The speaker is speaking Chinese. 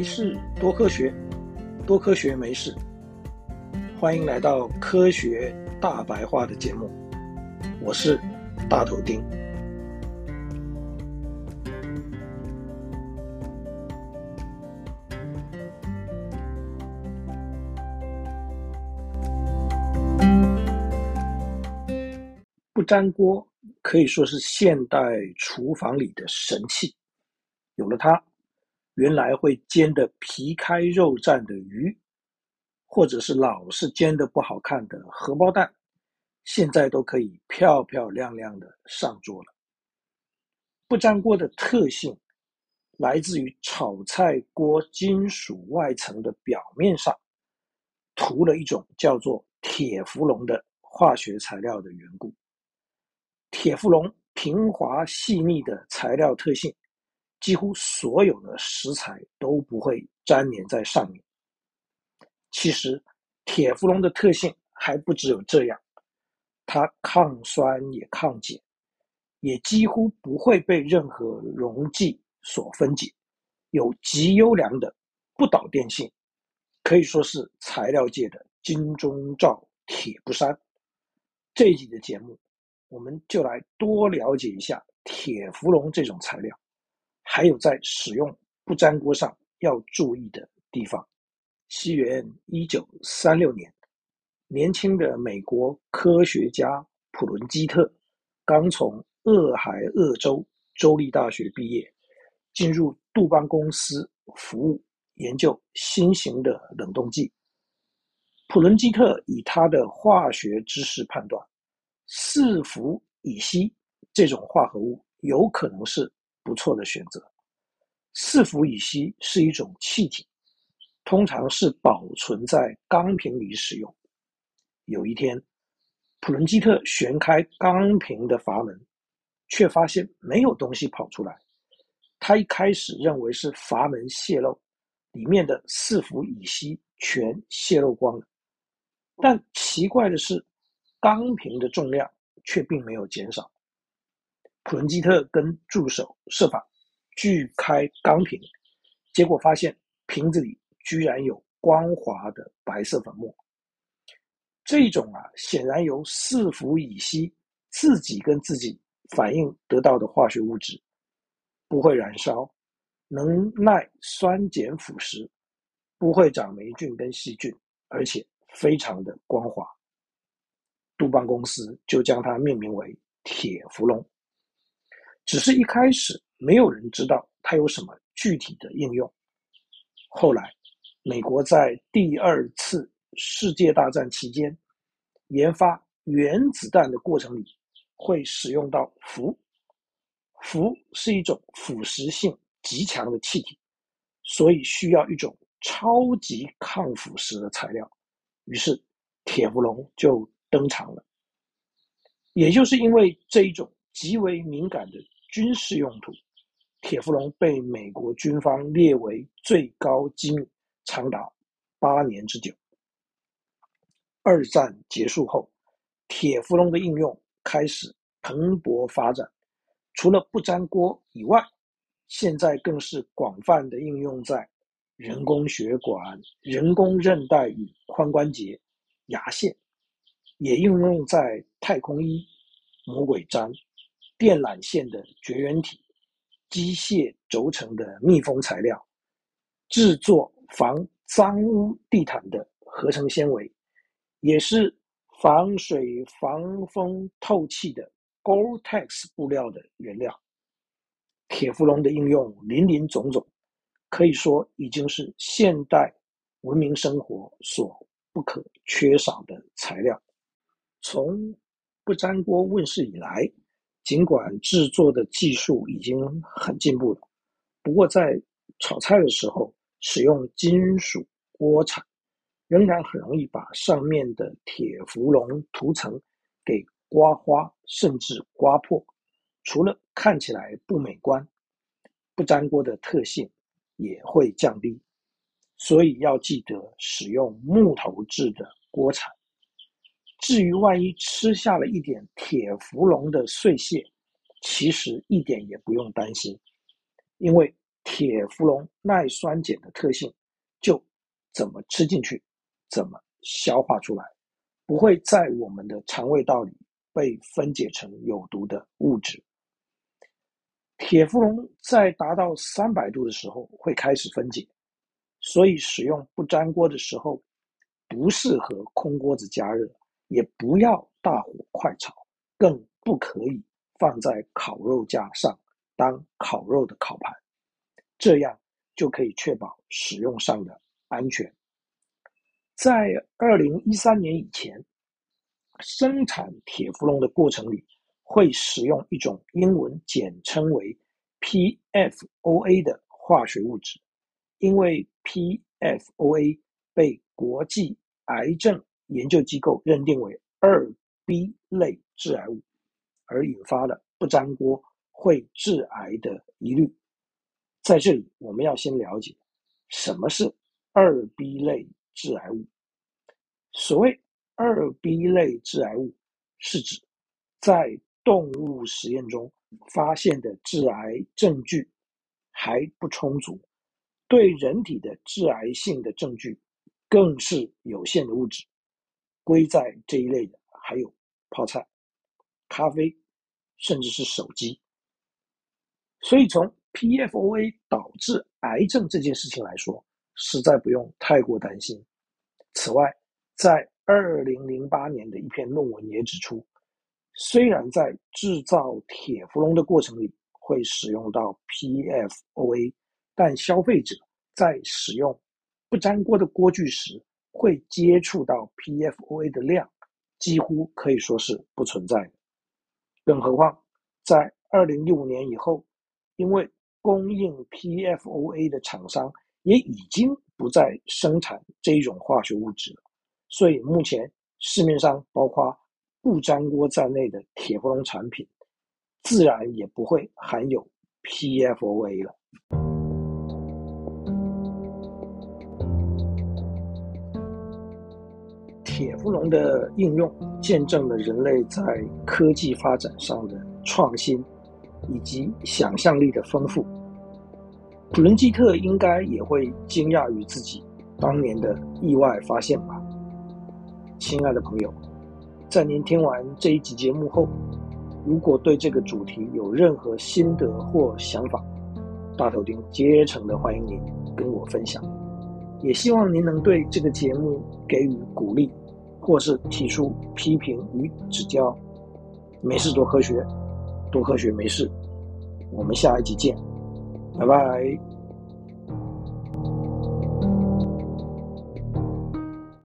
没事，多科学，多科学没事。欢迎来到科学大白话的节目，我是大头丁。不粘锅可以说是现代厨房里的神器，有了它。原来会煎得皮开肉绽的鱼，或者是老是煎得不好看的荷包蛋，现在都可以漂漂亮亮的上桌了。不粘锅的特性，来自于炒菜锅金属外层的表面上涂了一种叫做铁氟龙的化学材料的缘故。铁氟龙平滑细腻的材料特性。几乎所有的食材都不会粘连在上面。其实，铁氟龙的特性还不只有这样，它抗酸也抗碱，也几乎不会被任何溶剂所分解，有极优良的不导电性，可以说是材料界的金钟罩铁不衫。这一集的节目，我们就来多了解一下铁氟龙这种材料。还有在使用不粘锅上要注意的地方。西元一九三六年，年轻的美国科学家普伦基特刚从俄亥俄州州立大学毕业，进入杜邦公司服务，研究新型的冷冻剂。普伦基特以他的化学知识判断，四氟乙烯这种化合物有可能是。不错的选择。四氟乙烯是一种气体，通常是保存在钢瓶里使用。有一天，普伦基特旋开钢瓶的阀门，却发现没有东西跑出来。他一开始认为是阀门泄漏，里面的四氟乙烯全泄漏光了。但奇怪的是，钢瓶的重量却并没有减少。普伦基特跟助手设法锯开钢瓶，结果发现瓶子里居然有光滑的白色粉末。这种啊，显然由四氟乙烯自己跟自己反应得到的化学物质，不会燃烧，能耐酸碱腐蚀，不会长霉菌跟细菌，而且非常的光滑。杜邦公司就将它命名为铁氟龙。只是一开始没有人知道它有什么具体的应用。后来，美国在第二次世界大战期间研发原子弹的过程里会使用到氟。氟是一种腐蚀性极强的气体，所以需要一种超级抗腐蚀的材料。于是，铁氟龙就登场了。也就是因为这一种极为敏感的。军事用途，铁氟龙被美国军方列为最高机密，长达八年之久。二战结束后，铁氟龙的应用开始蓬勃发展。除了不粘锅以外，现在更是广泛的应用在人工血管、人工韧带与髋关节、牙线，也应用在太空衣、魔鬼毡。电缆线的绝缘体、机械轴承的密封材料、制作防脏污地毯的合成纤维，也是防水、防风、透气的 Gore-Tex 布料的原料。铁氟龙的应用林林总总，可以说已经是现代文明生活所不可缺少的材料。从不粘锅问世以来，尽管制作的技术已经很进步了，不过在炒菜的时候使用金属锅铲，仍然很容易把上面的铁氟龙涂层给刮花，甚至刮破。除了看起来不美观，不粘锅的特性也会降低。所以要记得使用木头制的锅铲。至于万一吃下了一点铁氟龙的碎屑，其实一点也不用担心，因为铁氟龙耐酸碱的特性就怎么吃进去，怎么消化出来，不会在我们的肠胃道里被分解成有毒的物质。铁氟龙在达到三百度的时候会开始分解，所以使用不粘锅的时候，不适合空锅子加热，也不要大火快炒，更不可以放在烤肉架上当烤肉的烤盘，这样就可以确保使用上的安全。在二零一三年以前，生产铁氟龙的过程里，会使用一种英文简称为 PFOA 的化学物质，因为 PFOA 被国际癌症研究机构认定为二 B 类致癌物，而引发了不粘锅会致癌的疑虑。在这里，我们要先了解什么是二 B 类致癌物。所谓二 B 类致癌物，是指在动物实验中发现的致癌证据还不充足，对人体的致癌性的证据更是有限的物质。归在这一类的还有泡菜、咖啡，甚至是手机。所以从 PFOA 导致癌症这件事情来说，实在不用太过担心。此外，在二零零八年的一篇论文也指出，虽然在制造铁氟龙的过程里会使用到 PFOA，但消费者在使用不粘锅的锅具时，会接触到 PFOA 的量，几乎可以说是不存在的。更何况，在二零一五年以后，因为供应 PFOA 的厂商也已经不再生产这一种化学物质了，所以目前市面上包括不粘锅在内的铁氟龙产品，自然也不会含有 PFOA 了。铁氟龙的应用，见证了人类在科技发展上的创新，以及想象力的丰富。普伦基特应该也会惊讶于自己当年的意外发现吧。亲爱的朋友。在您听完这一集节目后，如果对这个主题有任何心得或想法，大头钉竭诚的欢迎您跟我分享。也希望您能对这个节目给予鼓励，或是提出批评与指教。没事多科学，多科学没事。我们下一集见，拜拜。